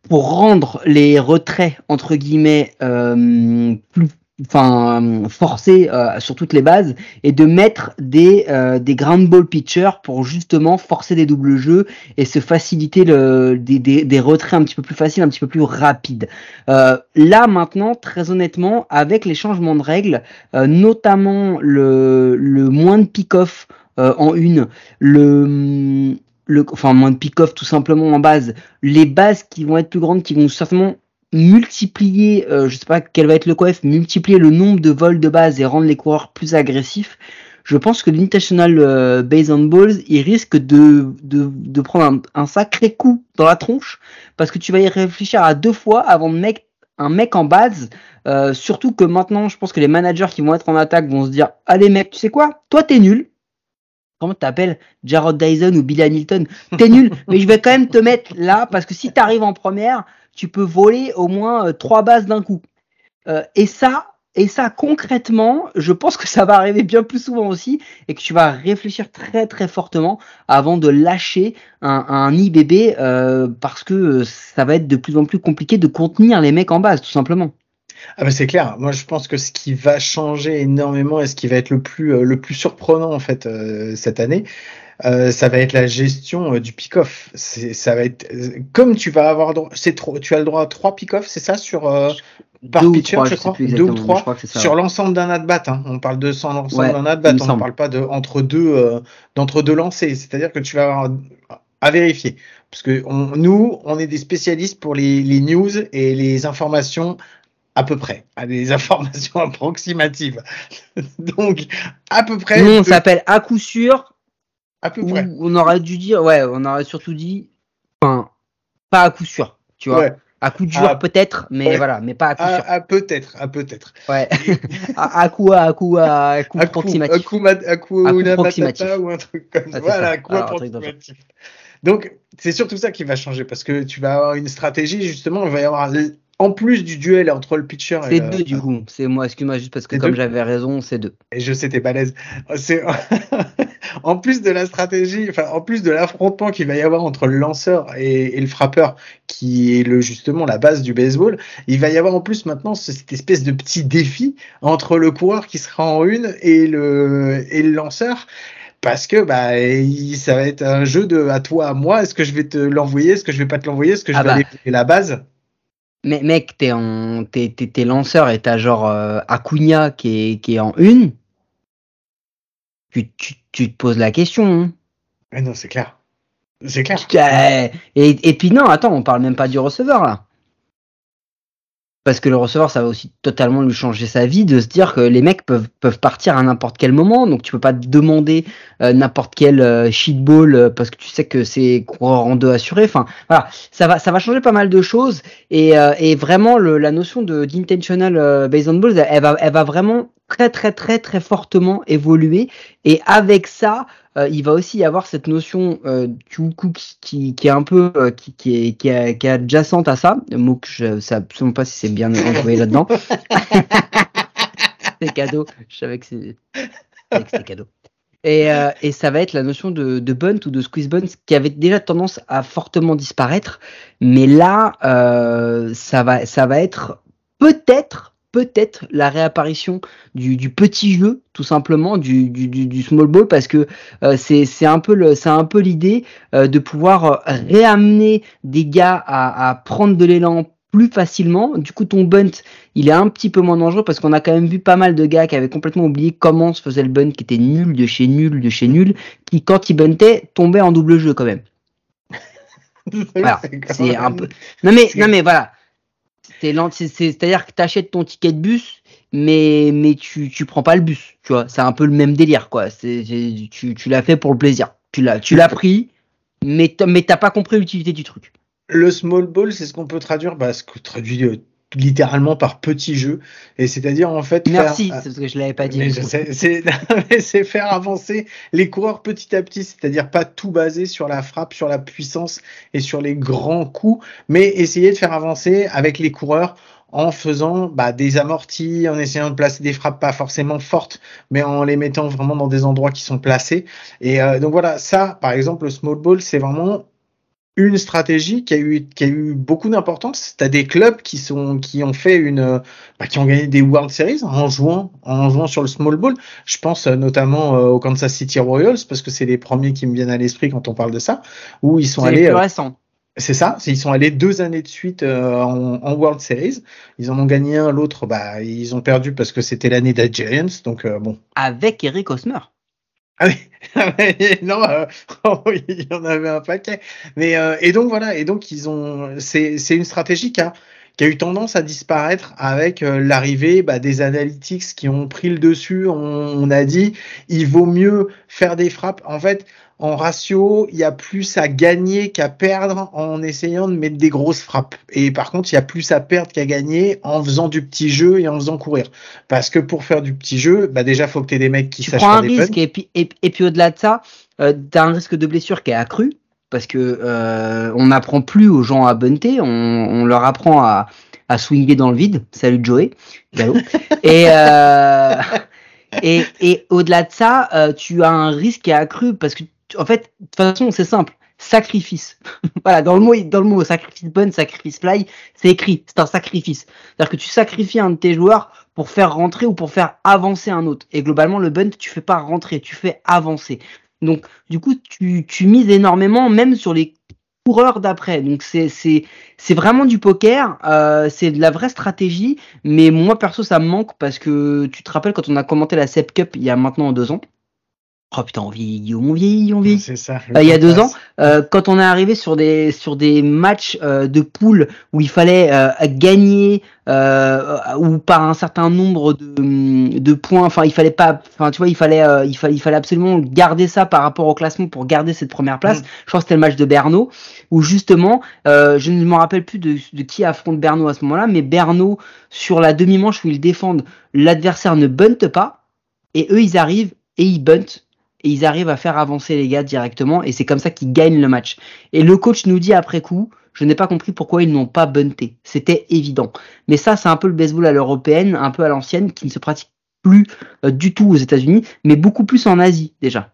pour rendre les retraits entre guillemets euh, plus enfin forcés euh, sur toutes les bases et de mettre des euh, des ground ball pitchers pour justement forcer des doubles jeux et se faciliter le des, des, des retraits un petit peu plus faciles un petit peu plus rapides. Euh, là maintenant très honnêtement avec les changements de règles euh, notamment le le moins de pick-off euh, en une le le, enfin moins de pick-off tout simplement en base, les bases qui vont être plus grandes, qui vont certainement multiplier, euh, je sais pas quel va être le coef, multiplier le nombre de vols de base et rendre les coureurs plus agressifs. Je pense que l'international euh, base on balls, il risque de, de, de prendre un, un sacré coup dans la tronche parce que tu vas y réfléchir à deux fois avant de mettre un mec en base. Euh, surtout que maintenant, je pense que les managers qui vont être en attaque vont se dire Allez, mec, tu sais quoi? Toi, t'es nul comment t'appelles? Jarrod Dyson ou Billy Hamilton, t'es nul, [LAUGHS] mais je vais quand même te mettre là parce que si t'arrives en première, tu peux voler au moins euh, trois bases d'un coup. Euh, et ça, et ça concrètement, je pense que ça va arriver bien plus souvent aussi et que tu vas réfléchir très très fortement avant de lâcher un, IBB euh, parce que ça va être de plus en plus compliqué de contenir les mecs en base, tout simplement. Ah c'est clair. Moi, je pense que ce qui va changer énormément et ce qui va être le plus surprenant en fait cette année, euh, ça va être la gestion euh, du pick-off. Ça va être euh, comme tu vas avoir c'est trop tu as le droit à trois pick-off, c'est ça sur euh, par Deux ou pitcher, trois, je crois, deux ou trois crois ça. sur l'ensemble d'un at-bat. Hein. On parle de l'ensemble Ouais, d'un at-bat, on ne parle pas de entre deux d'entre deux lancers. C'est-à-dire que tu vas avoir à vérifier parce que on- nous, on est des spécialistes pour les, les news et les informations à peu près, à des [LAUGHS] informations approximatives. Donc, à peu près. Nous, on s'appelle à coup sûr à peu près. on aurait dû dire, ouais, on aurait surtout dit, enfin, pas à coup sûr, tu vois. Ouais. À coup dur Ah, peut-être, mais ouais. voilà, mais pas à coup À, sûr. à peut-être, à peut-être. Ouais. [LAUGHS] à, à coup, à coup, à coup À coup, à approximatif. coup, à coup, À coup approximatif. ou un truc comme Ah, ça. Voilà, ça. à coup Alors, approximatif. Donc, c'est surtout ça qui va changer parce que tu vas avoir une stratégie, justement, il va y avoir, en plus du duel entre le pitcher et C'est le- deux du coup. C'est moi, excuse-moi juste parce que comme j'avais raison, c'est deux. Et je sais, t'es balèze. C'est [LAUGHS] en plus de la stratégie, enfin en plus de l'affrontement qu'il va y avoir entre le lanceur et, et le frappeur, qui est le justement la base du baseball, il va y avoir en plus maintenant ce- cette espèce de petit défi entre le coureur qui sera en une et le et le lanceur. Parce que bah ça va être un jeu de à toi à moi. Est-ce que je vais te l'envoyer Est-ce que je vais pas te l'envoyer Est-ce que je Ah vais bah. aller jouer la base? Mais mec, t'es en, t'es, t'es, t'es lanceur et t'as genre euh, Acuna qui est, qui est en une. Tu, tu, tu te poses la question. Hein. Mais non, c'est clair. C'est clair. Euh, Et, et puis non, attends, on parle même pas du receveur là. Parce que le receveur, ça va aussi totalement lui changer sa vie de se dire que les mecs peuvent, peuvent partir à n'importe quel moment, donc tu peux pas demander euh, n'importe quel euh, shitball euh, parce que tu sais que c'est coureur en deux assuré. Enfin, voilà, ça va, ça va changer pas mal de choses. Et, euh, et vraiment la notion de d'intentional based on balls, elle va, elle va vraiment très très très très fortement évoluer. Et avec ça, euh, il va aussi y avoir cette notion euh, du qui, qui, est un peu euh, qui, qui, est, qui, est, qui est adjacente à ça, le mot que je sais absolument pas si c'est bien [LAUGHS] envoyé là-dedans. [LAUGHS] c'est cadeau, je savais que c'est- je savais que c'était cadeau. Et, euh, et ça va être la notion de, de bunt ou de squeeze bunt qui avait déjà tendance à fortement disparaître, mais là euh, ça va ça va être peut-être peut-être la réapparition du, du, petit jeu, tout simplement, du, du, du small ball, parce que euh, c'est un peu le, c'est un peu l'idée euh, de pouvoir réamener des gars à, à prendre de l'élan plus facilement. Du coup, ton bunt, il est un petit peu moins dangereux parce qu'on a quand même vu pas mal de gars qui avaient complètement oublié comment se faisait le bunt, qui était nul de chez nul de chez nul, qui quand ils buntaient tombaient en double jeu quand même. [LAUGHS] voilà, c'est un peu. Non mais, non mais voilà. C'est-à-dire que tu achètes ton ticket de bus, mais, mais tu, tu prends pas le bus. Tu vois, c'est un peu le même délire, quoi. tu, tu l'as fait pour le plaisir. Tu l'as, tu l'as pris, mais t'as pas compris l'utilité du truc. Le small ball, c'est ce qu'on peut traduire, bah, ce que traduit euh, littéralement par petit jeu et c'est-à-dire en fait merci c'est parce que je l'avais pas dit [LAUGHS] c'est faire avancer les coureurs petit à petit c'est-à-dire pas tout basé sur la frappe sur la puissance et sur les grands coups mais essayer de faire avancer avec les coureurs en faisant bah, des amortis, en essayant de placer des frappes pas forcément fortes, mais en les mettant vraiment dans des endroits qui sont placés. Et euh, donc voilà, ça, par exemple, le small ball, c'est vraiment une stratégie qui a eu qui a eu beaucoup d'importance. T'as des clubs qui sont qui ont fait une bah, qui ont gagné des World Series en jouant en jouant sur le small ball. Je pense euh, notamment euh, aux Kansas City Royals parce que c'est les premiers qui me viennent à l'esprit quand on parle de ça où ils sont allés. Euh, c'est ça, ils sont allés deux années de suite en, en, World Series. Ils en ont gagné un, l'autre, bah ils ont perdu parce que c'était l'année des Giants. Donc bon. Avec Eric Osmer. Ah [LAUGHS] ah non, euh, [LAUGHS] oh il y en avait un paquet. Mais euh, et donc voilà, et donc ils ont, c'est une stratégie qui a qui a eu tendance à disparaître avec euh, l'arrivée bah, des analytics qui ont pris le dessus. On, on, a dit il vaut mieux faire des frappes. En fait, en ratio, il y a plus à gagner qu'à perdre en essayant de mettre des grosses frappes. Et par contre, il y a plus à perdre qu'à gagner en faisant du petit jeu et en faisant courir. Parce que pour faire du petit jeu, bah déjà, faut que tu aies des mecs qui tu prends un risque et puis, et, puis au-delà de ça, euh, tu as un risque de blessure qui est accru parce que euh, on n'apprend plus aux gens à bunter, on, on leur apprend à, à swinger dans le vide. Salut Joey, [LAUGHS] et euh, et, et au-delà de ça, euh, tu as un risque qui est accru parce que en fait, de toute façon, c'est simple. Sacrifice. [LAUGHS] voilà, dans le mot, dans le mot sacrifice bonne, sacrifice fly, c'est écrit. C'est un sacrifice. C'est-à-dire que tu sacrifies un de tes joueurs pour faire rentrer ou pour faire avancer un autre. Et globalement, le bunt, tu fais pas rentrer, tu fais avancer. Donc, du coup, tu, tu mises énormément, même sur les coureurs d'après. Donc, c'est, c'est, c'est vraiment du poker. Euh, c'est de la vraie stratégie. Mais moi, perso, ça me manque parce que tu te rappelles quand on a commenté la SEP Cup il y a maintenant deux ans? Oh putain, on vieillit, on vieillit, on vieillit. C'est ça. Euh, il y a deux ans, euh, quand on est arrivé sur des sur des matchs euh, de poule où il fallait gagner ou par un certain nombre de, de points, enfin il fallait pas, enfin tu vois, il fallait il fallait il fallait absolument garder ça par rapport au classement pour garder cette première place. Mm. Je crois que c'était le match de Berno où justement, je ne me rappelle plus de, de qui affronte Berno à ce moment-là, mais Berno sur la demi-manche où ils défendent, l'adversaire ne bunte pas et eux ils arrivent et ils buntent et ils arrivent à faire avancer les gars directement et c'est comme ça qu'ils gagnent le match. Et le coach nous dit après coup, je n'ai pas compris pourquoi ils n'ont pas bunté. C'était évident. Mais ça, c'est un peu le baseball à l'européenne, un peu à l'ancienne, qui ne se pratique plus euh, du tout aux États-Unis, mais beaucoup plus en Asie déjà.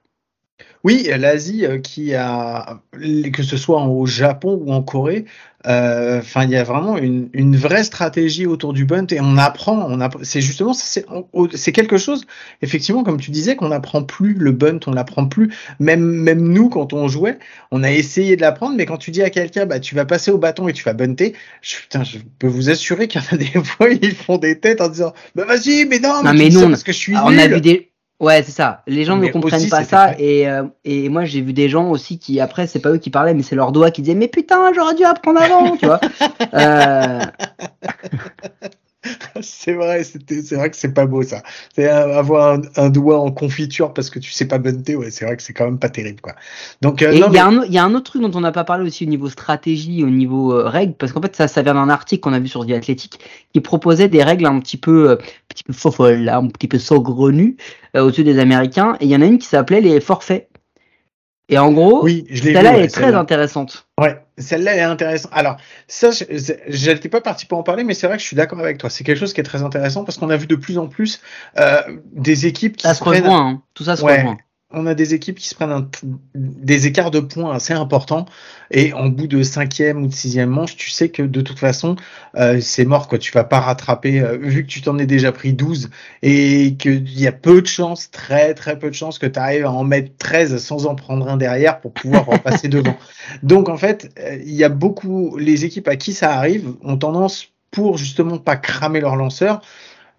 Oui, l'Asie euh, qui a, que ce soit au Japon ou en Corée, euh, enfin, il y a vraiment une, une, vraie stratégie autour du bunt et on apprend. On c'est justement, c'est quelque chose, effectivement, comme tu disais, qu'on n'apprend plus le bunt, on l'apprend plus. Même, même nous, quand on jouait, on a essayé de l'apprendre, mais quand tu dis à quelqu'un, bah, tu vas passer au bâton et tu vas bunter, je, putain, je peux vous assurer qu'il y en a des [LAUGHS] fois, ils font des têtes en disant, bah vas-y, mais non, mais, mais non, parce que je suis on a vu des Ouais, c'est ça. Les gens ne comprennent pas ça et, euh, et moi j'ai vu des gens aussi qui après c'est pas eux qui parlaient mais c'est leur doigt qui disaient mais putain j'aurais dû apprendre avant, tu vois. Euh... [LAUGHS] c'est vrai, c'est vrai que c'est pas beau ça. C'est avoir un, doigt en confiture parce que tu sais pas bunter, ouais, c'est vrai que c'est quand même pas terrible quoi. Donc euh, il y, a un autre truc dont on n'a pas parlé aussi au niveau stratégie, au niveau euh, règles, parce qu'en fait ça, ça vient d'un article qu'on a vu sur The Athletic qui proposait des règles un petit peu, euh, petit peu [LAUGHS] folles, un petit peu saugrenues au-dessus des Américains. Et il y en a une qui s'appelait les forfaits. Et en gros, oui, celle-là est très intéressante. Ouais, celle-là est intéressante. Alors, ça, je n'étais pas parti pour en parler, mais c'est vrai que je suis d'accord avec toi. C'est quelque chose qui est très intéressant parce qu'on a vu de plus en plus euh, des équipes qui ça se, rejoint. Hein. Tout ça se rejoint. On a des équipes qui se prennent des écarts de points assez importants et en bout de cinquième ou de sixième manche, tu sais que de toute façon, euh, c'est mort quoi. Tu vas pas rattraper euh, vu que tu t'en es déjà pris 12 et qu'il y a peu de chances, très très peu de chances que tu arrives à en mettre 13 sans en prendre un derrière pour pouvoir repasser devant. [LAUGHS] Donc en fait, euh, il y a beaucoup les équipes à qui ça arrive ont tendance pour justement pas cramer leur lanceur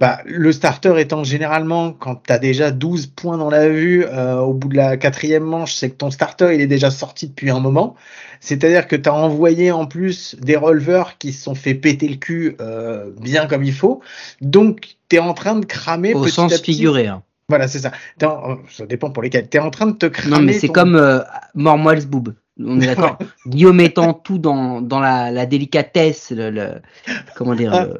bah, le starter étant généralement, quand tu as déjà 12 points dans la vue euh, au bout de la quatrième manche, c'est que ton starter il est déjà sorti depuis un moment. C'est-à-dire que tu as envoyé en plus des releveurs qui se sont fait péter le cul euh, bien comme il faut. Donc tu es en train de cramer au sens figuré. Hein. Voilà, c'est ça. ça dépend pour lesquels. Tu es en train de te cramer. Non, mais c'est comme euh, Mormoils Boob. On est d'accord. Guillaume étant tout dans, dans la, la délicatesse, le, le, comment dire,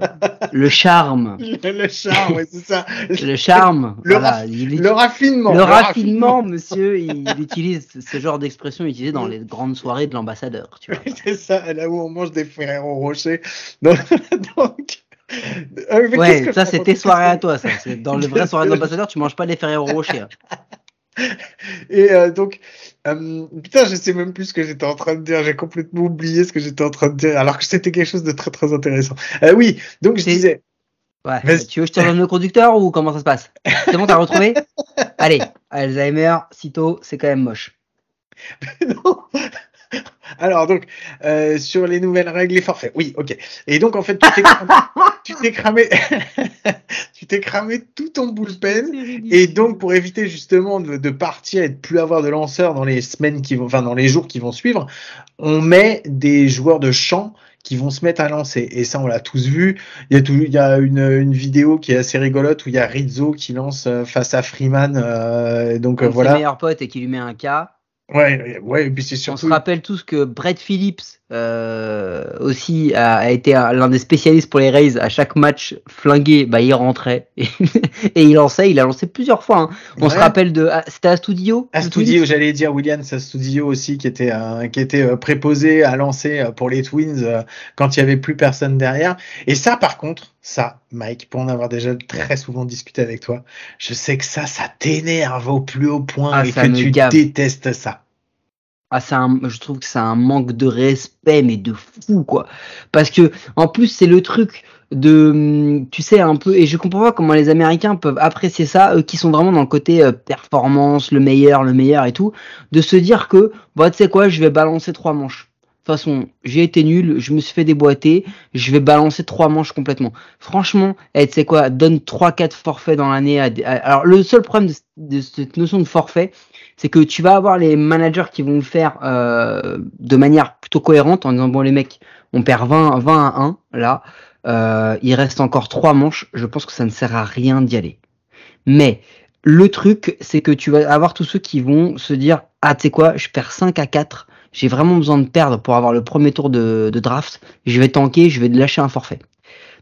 le, charme. Le, charme, ouais, c'est ça. Le charme. [LAUGHS] Le, voilà. le raffinement. Le, raffinement, monsieur, il, utilise ce genre d'expression utilisée dans les grandes soirées de l'ambassadeur. [LAUGHS] c'est ça, là où on mange des au rocher. Donc, [LAUGHS] donc euh, ouais, ça c'est tes soirées à toi. Ça. Dans le vrai soirée de l'ambassadeur, tu manges pas des au rocher. Et euh, donc, euh, putain, je sais même plus ce que j'étais en train de dire. J'ai complètement oublié ce que j'étais en train de dire, alors que c'était quelque chose de très très intéressant. Euh, oui, donc je disais. Ouais. Tu veux que je te donne le conducteur ou comment ça se passe? C'est bon, t'as retrouvé? [LAUGHS] Allez, Alzheimer, sitôt, c'est quand même moche. [LAUGHS] non, [LAUGHS] alors donc euh, sur les nouvelles règles, les forfaits. Oui, ok. Et donc en fait tu t'es cramé, [LAUGHS] [LAUGHS] tu t'es cramé, tout ton bullpen. Et donc pour éviter justement de, partir et de plus avoir de lanceurs dans les semaines qui vont, enfin dans les jours qui vont suivre, on met des joueurs de champ qui vont se mettre à lancer. Et ça, on l'a tous vu. Il y a, tout, il y a une, une, vidéo qui est assez rigolote où il y a Rizzo qui lance euh, face à Freeman. Euh, donc voilà. Ses meilleur pote et qui lui met un cas. Ouais, ouais, et puis c'est surtout. On se rappelle tous que Brett Phillips euh, aussi a, a été l'un des spécialistes pour les Rays. À chaque match flingué, bah il rentrait [LAUGHS] et, il lançait. Il a lancé plusieurs fois. Hein. On se rappelle de, ah, c'était Astudio. Astudio, j'allais dire Williams Astudio aussi qui était euh, qui était euh, préposé à lancer euh, pour les Twins quand il y avait plus personne derrière. Et ça, par contre, ça, Mike, pour en avoir déjà très souvent discuté avec toi, je sais que ça, ça t'énerve au plus haut point ah, et que tu détestes ça. Ah, un, je trouve que c'est un manque de respect, mais de fou, quoi. Parce que, en plus, c'est le truc de, tu sais, un peu, et je comprends pas comment les Américains peuvent apprécier ça, eux qui sont vraiment dans le côté euh, performance, le meilleur, le meilleur et tout, de se dire que, bon, tu sais quoi, je vais balancer trois manches façon, j'ai été nul, je me suis fait déboîter, je vais balancer trois manches complètement. Franchement, eh, tu sais quoi, donne trois, quatre forfaits dans l'année. Alors, le seul problème de, cette notion de forfait, c'est que tu vas avoir les managers qui vont le faire euh, de manière plutôt cohérente en disant, bon, les mecs, on perd 20, 20 à 1, là, euh, il reste encore trois manches, je pense que ça ne sert à rien d'y aller. Mais le truc, c'est que tu vas avoir tous ceux qui vont se dire, ah, tu sais quoi, je perds 5 à 4, j'ai vraiment besoin de perdre pour avoir le premier tour de, draft, je vais tanker, je vais lâcher un forfait.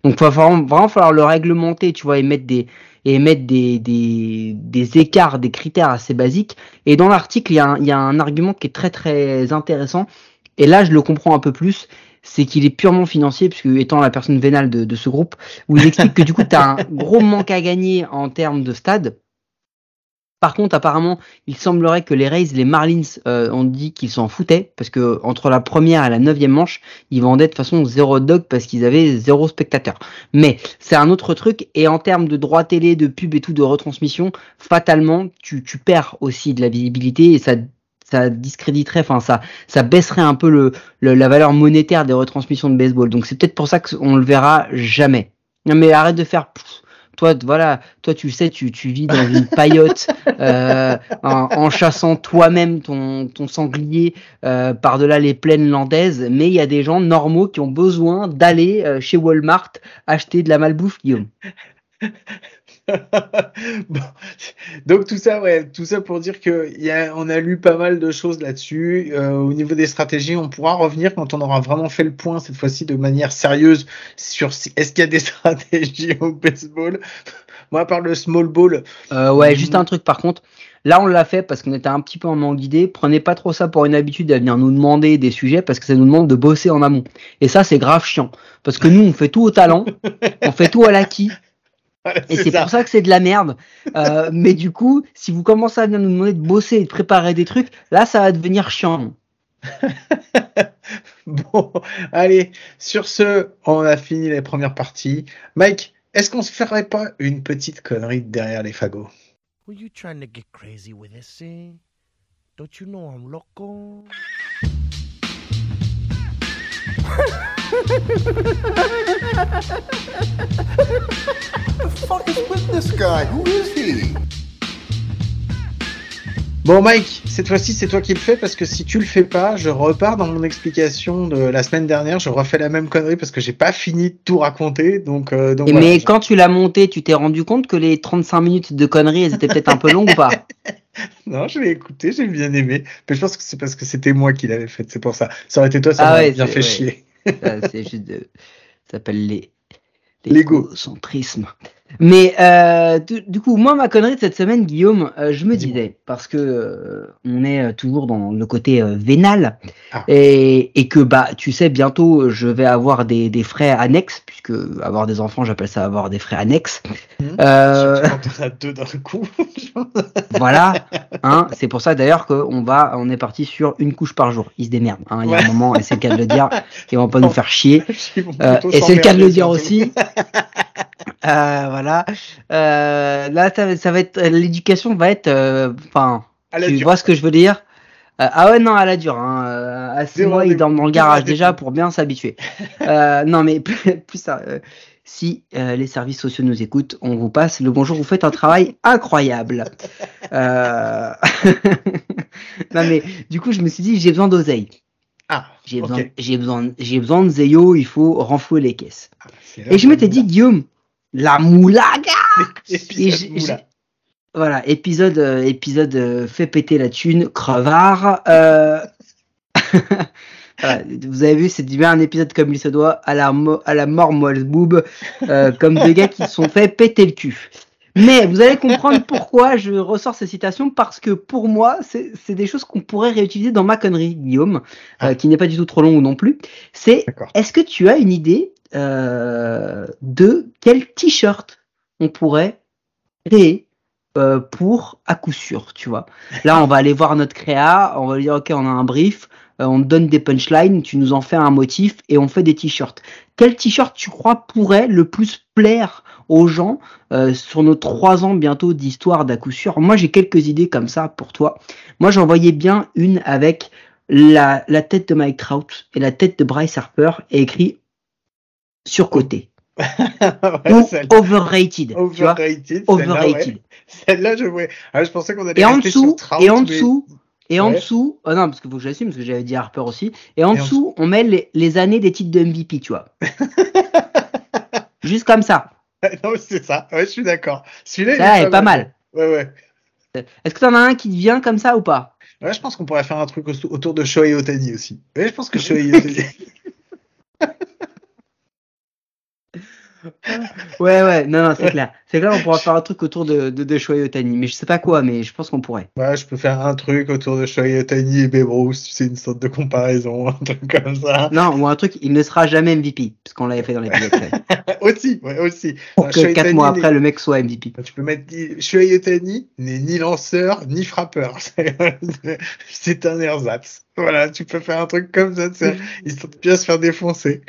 Donc il va vraiment, falloir le réglementer, tu vois, et mettre des et mettre des, des, écarts, des critères assez basiques. Et dans l'article, il y, a un, y a un argument qui est très très intéressant. Et là, je le comprends un peu plus c'est qu'il est purement financier, puisque étant la personne vénale de, de ce groupe, où il explique que du coup, tu as un gros manque à gagner en termes de stade, par contre, apparemment, il semblerait que les Rays, les Marlins euh, ont dit qu'ils s'en foutaient parce que entre la première et la neuvième manche, ils vendaient de façon zéro dog parce qu'ils avaient zéro spectateur. Mais c'est un autre truc et en termes de droit télé, de pub et tout, de retransmission, fatalement, tu, tu perds aussi de la visibilité et ça ça discréditerait, enfin ça, baisserait un peu la valeur monétaire des retransmissions de baseball. Donc c'est peut-être pour ça qu'on le verra jamais. Non mais arrête de faire toi, voilà, toi, tu sais, tu, tu vis dans une paillote [LAUGHS] euh, en, chassant toi-même ton, ton sanglier euh, par-delà les plaines landaises. Mais il y a des gens normaux qui ont besoin d'aller euh, chez Walmart acheter de la malbouffe, Guillaume. [LAUGHS] [LAUGHS] Donc tout ça, ouais, tout ça pour dire que y a, on a lu pas mal de choses là-dessus. Euh, au niveau des stratégies, on pourra revenir quand on aura vraiment fait le point cette fois-ci de manière sérieuse sur si, est-ce qu'il y a des [LAUGHS] stratégies au baseball. Moi, à part le small ball. Euh, ouais, juste un truc par contre. Là, on l'a fait parce qu'on était un petit peu en manque d'idées. Prenez pas trop ça pour une habitude à venir nous demander des sujets parce que ça nous demande de bosser en amont. Et ça, c'est grave chiant. Parce que nous, on fait tout au talent, [LAUGHS] on fait tout à l'acquis. Et c'est pour ça que c'est de la merde. Euh, [LAUGHS] mais du coup, si vous commencez à venir nous demander de bosser et de préparer des trucs, là, ça va devenir chiant. [LAUGHS] bon, allez, sur ce, on a fini les premières parties. Mike, est-ce qu'on se ferait pas une petite connerie derrière les fagots? Were you trying to get crazy with this thing? Don't you know I'm loco? [LAUGHS] the fuck is with this guy? Who is he? Bon Mike, cette fois-ci c'est toi qui le fais parce que si tu le fais pas, je repars dans mon explication de la semaine dernière, je refais la même connerie parce que j'ai pas fini de tout raconter. Donc, euh, donc Et voilà. mais quand tu l'as monté, tu t'es rendu compte que les 35 minutes de conneries, elles étaient peut-être un peu longues ou pas? [LAUGHS] Non, je l'ai écouté, j'ai bien aimé. Mais je pense que c'est parce que c'était moi qui l'avais fait, c'est pour ça. Ça aurait été toi, ça Ah m'aurait ouais, bien fait ouais. chier. C'est juste de... Ça s'appelle les... [LAUGHS] L'ego. L'égocentrisme. Mais euh, du, coup, moi, ma connerie de cette semaine, Guillaume, euh, je me disais, parce que euh, on est euh, toujours dans le côté euh, vénal, Ah. et, et que bah, tu sais, bientôt, je vais avoir des, des frais annexes, puisque avoir des enfants, j'appelle ça avoir des frais annexes. Mhm. Euh, Surtout quand on a deux d'un coup. [LAUGHS] [LAUGHS] voilà, hein, c'est pour ça d'ailleurs qu'on va, on est parti sur une couche par jour. Ils se démerdent. Hein, il y a un moment, et c'est le cas de le dire, [LAUGHS] ils vont pas nous faire chier. Euh, et c'est le cas de le dire aussi. Euh, voilà. Euh, là, ça, va- ça va être l'éducation va être, euh, enfin, tu vois ce que je veux dire? Ah ouais, non, à la dure. Hein. À six Zéro mois, ils dorment dans le garage déjà pour bien s'habituer. Euh, [LAUGHS] non, mais plus, plus ça. euh, si euh, les services sociaux nous écoutent, on vous passe le bonjour. Vous faites un travail incroyable. [LAUGHS] Non, mais du coup, je me suis dit, j'ai besoin d'oseille. Ah, J'ai besoin, j'ai besoin, j'ai besoin de Zeyo. Il faut renflouer les caisses. Ah, Et je m'étais dit, Guillaume, la moulaga Épisode [LAUGHS] Et j'ai- moula. Voilà, épisode, euh, épisode euh, fait péter la thune, crevard. euh, [LAUGHS] voilà, vous avez vu, c'est bien un épisode comme il se doit, à la, mo- à la mort moelle boob, euh, comme deux gars qui se sont fait péter le cul. Mais vous allez comprendre pourquoi je ressors ces citations, parce que pour moi, c'est des choses qu'on pourrait réutiliser dans ma connerie, Guillaume, euh, Ah. qui n'est pas du tout trop longue non plus. C'est est-ce que tu as une idée euh, de quel t-shirt on pourrait créer euh, pour à coup sûr, tu vois Là, on va aller voir notre créa, on va lui dire ok, on a un brief, euh, on donne des punchlines, tu nous en fais un motif et on fait des t-shirts. Quel t-shirt tu crois pourrait le plus plaire aux gens sur nos trois ans bientôt d'histoire d'à coup sûr? Moi, j'ai quelques idées comme ça pour toi. Moi, j'en voyais bien une avec la, la tête de Mike Trout et la tête de Bryce Harper et écrit surcoté [LAUGHS] Ouais, ou overrated, vois Overrated. celle-là, ouais. overrated. Celle-là, je voulais. Ah, je pensais qu'on allait Et en rester sur dessous, Trout, et en mais- dessous, et en Ouais. dessous, oh non, parce qu'il faut que j'assume, parce que j'avais dit Harper aussi, et en Et en dessous, on met les, les années des titres de MVP, tu vois. [LAUGHS] Juste comme ça. [LAUGHS] non, c'est ça. Ouais, je suis d'accord. Celui-là, il Ça est pas mal. Ouais, ouais. Est-ce que t'en as un qui te vient comme ça ou pas? Ouais, je pense qu'on pourrait faire un truc au- autour de Shohei Otani aussi. Ouais, je pense que Shohei Otani. Ouais, ouais, non, non, c'est clair. C'est clair, on pourra faire un truc autour de, de, de Shohei Ohtani, mais je sais pas quoi, mais je pense qu'on pourrait. ouais, je peux faire un truc autour de Shohei Otani et Babe Ruth. C'est une sorte de comparaison, [LAUGHS] un truc comme ça. Non, ou un truc, il ne sera jamais MVP, parce qu'on l'avait fait dans l'épisode. quand même. aussi, ouais, aussi. Pour Non, que Shohei 4 Ohtani mois après, le mec soit MVP. Tu peux mettre Shohei Otani n'est ni lanceur ni frappeur. [LAUGHS] C'est un ersatz. Voilà, tu peux faire un truc comme ça. Histoire de bien se faire défoncer.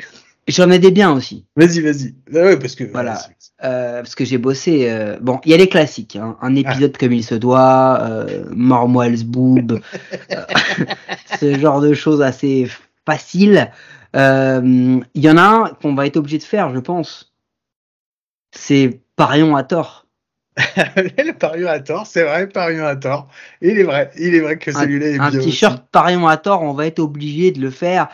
J'en ai des biens aussi. Vas-y, vas-y. Ah ouais, parce que Voilà. Euh, parce que j'ai bossé. euh, Bon, il y a les classiques. hein. Un épisode comme il se doit, euh, Boob, euh, [LAUGHS] ce genre de choses assez faciles. Il y en a un qu'on va être obligé de faire, je pense. C'est Parion à tort. [LAUGHS] le parion à tort, c'est vrai, parion à tort. Il est vrai, il est vrai que celui-là est un t-shirt Parion à tort, on va être obligé de le faire.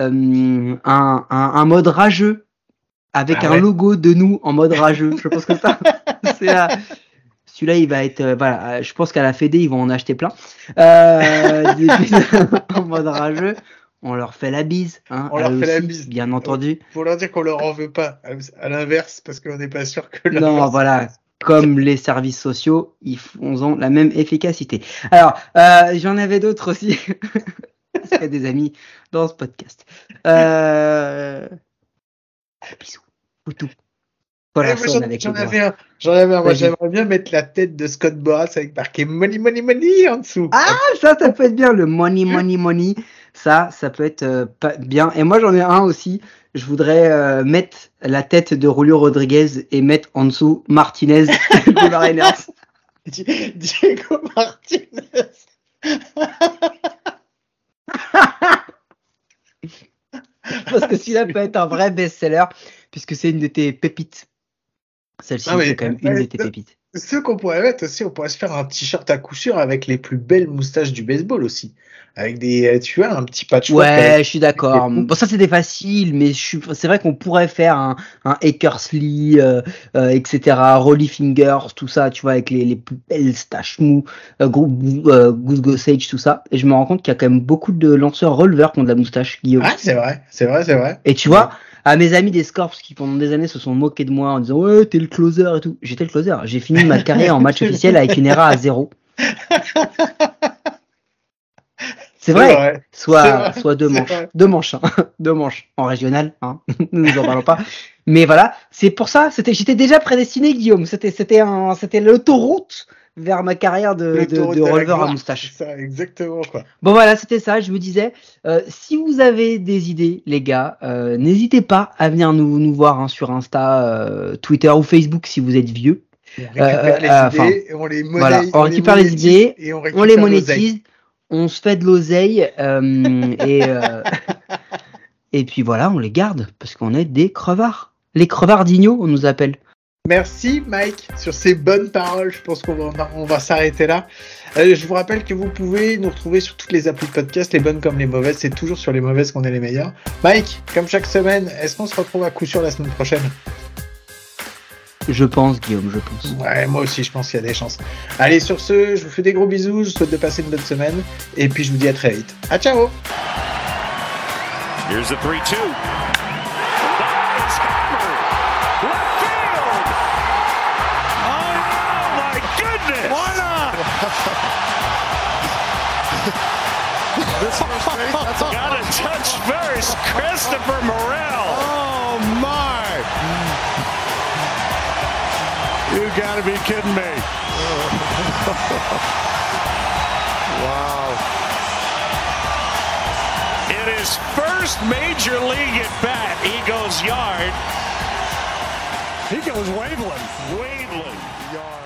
Euh, un, un, un mode rageux avec Ah un logo de nous en mode rageux. Je pense que ça, [LAUGHS] c'est Celui-là, il va être, euh, voilà, euh, je pense qu'à la Fédé, ils vont en acheter plein. Euh, des- [LAUGHS] en mode rageux, on leur fait la bise. Hein, On leur fait la bise. Bien entendu. Pour leur dire qu'on leur en veut pas. À- l'inverse, parce qu'on n'est pas sûr que. Non, voilà. Comme les services sociaux, ils font la même efficacité. Alors, euh, j'en avais d'autres aussi. [LAUGHS] Y a des amis dans ce podcast. Euh... Bisous. Poutou. Corazon J'en avec j'en avais un. J'en avais un. Moi, Vas-y. j'aimerais bien mettre la tête de Scott Boras avec marqué Money, Money, Money en dessous. Ah, ça, ça peut être bien, le money, money, money. Ça, ça peut être euh, pas bien. Et moi, j'en ai un aussi. Je voudrais euh, mettre la tête de Julio Rodriguez et mettre en dessous Martinez de [LAUGHS] Diego Martinez. [LAUGHS] [LAUGHS] [LAUGHS] Parce que celui-là peut être un vrai best-seller, puisque c'est une de tes pépites. Celle-ci, Ah, c'est quand même une de tes pépites. Ce qu'on pourrait mettre aussi, on pourrait se faire un t-shirt à coup sûr avec les plus belles moustaches du baseball aussi. Avec des, euh, tu vois, un petit patchwork. Ouais, je suis d'accord. Bon, ça c'était facile, mais suis... c'est vrai qu'on pourrait faire un, un Eckersley, euh, euh, etc., Rolly Fingers, tout ça, tu vois, avec les, les plus belles staches mou, euh, Goose Gossage, tout ça. Et je me rends compte qu'il y a quand même beaucoup de lanceurs releveurs qui ont de la moustache, Guillaume. Ah, c'est vrai, c'est vrai, c'est vrai. Et tu vois, à mes amis des Scorps qui pendant des années se sont moqués de moi en disant ouais t'es le closer et tout. J'étais le closer. J'ai fini ma carrière en match [LAUGHS] officiel avec une ERA à zéro. C'est vrai. Soit, vrai, soit deux manches. vrai. Deux manches. hein. deux manches. En régional, hein. [LAUGHS] Nous nous en parlons pas. Mais voilà, c'est pour ça, c'était, j'étais déjà prédestiné, Guillaume. C'était, c'était un, c'était l'autoroute vers ma carrière de, de, releveur à moustache. Ça, exactement, quoi. Bon voilà, c'était ça. Je me disais, euh, si vous avez des idées, les gars, euh, n'hésitez pas à venir nous, nous voir hein, sur Insta, euh, Twitter ou Facebook si vous êtes vieux. On récupère les idées, on les monétise. voilà, on récupère les monétise idées, et on, On récupère les l'oseille. monétise, on se fait de l'oseille et [LAUGHS] et puis voilà, on les garde parce qu'on est des crevards. Les crevards d'Igno, on nous appelle. Merci Mike sur ces bonnes paroles. Je pense qu'on va, on va s'arrêter là. Euh, je vous rappelle que vous pouvez nous retrouver sur toutes les applis de podcast, les bonnes comme les mauvaises. C'est toujours sur les mauvaises qu'on est les meilleurs. Mike, comme chaque semaine, est-ce qu'on se retrouve à coup sûr la semaine prochaine? Je pense, Guillaume, je pense. Ouais, moi aussi, je pense qu'il y a des chances. Allez, sur ce, je vous fais des gros bisous. Je vous souhaite de passer une bonne semaine. Et puis, je vous dis à très vite. À ciao Here's the 3 first. Christopher Morel. Oh my! You gotta be kidding me. [LAUGHS] Wow. In his first major league at bat, he goes yard. He goes Waveland. Waveland. Yard.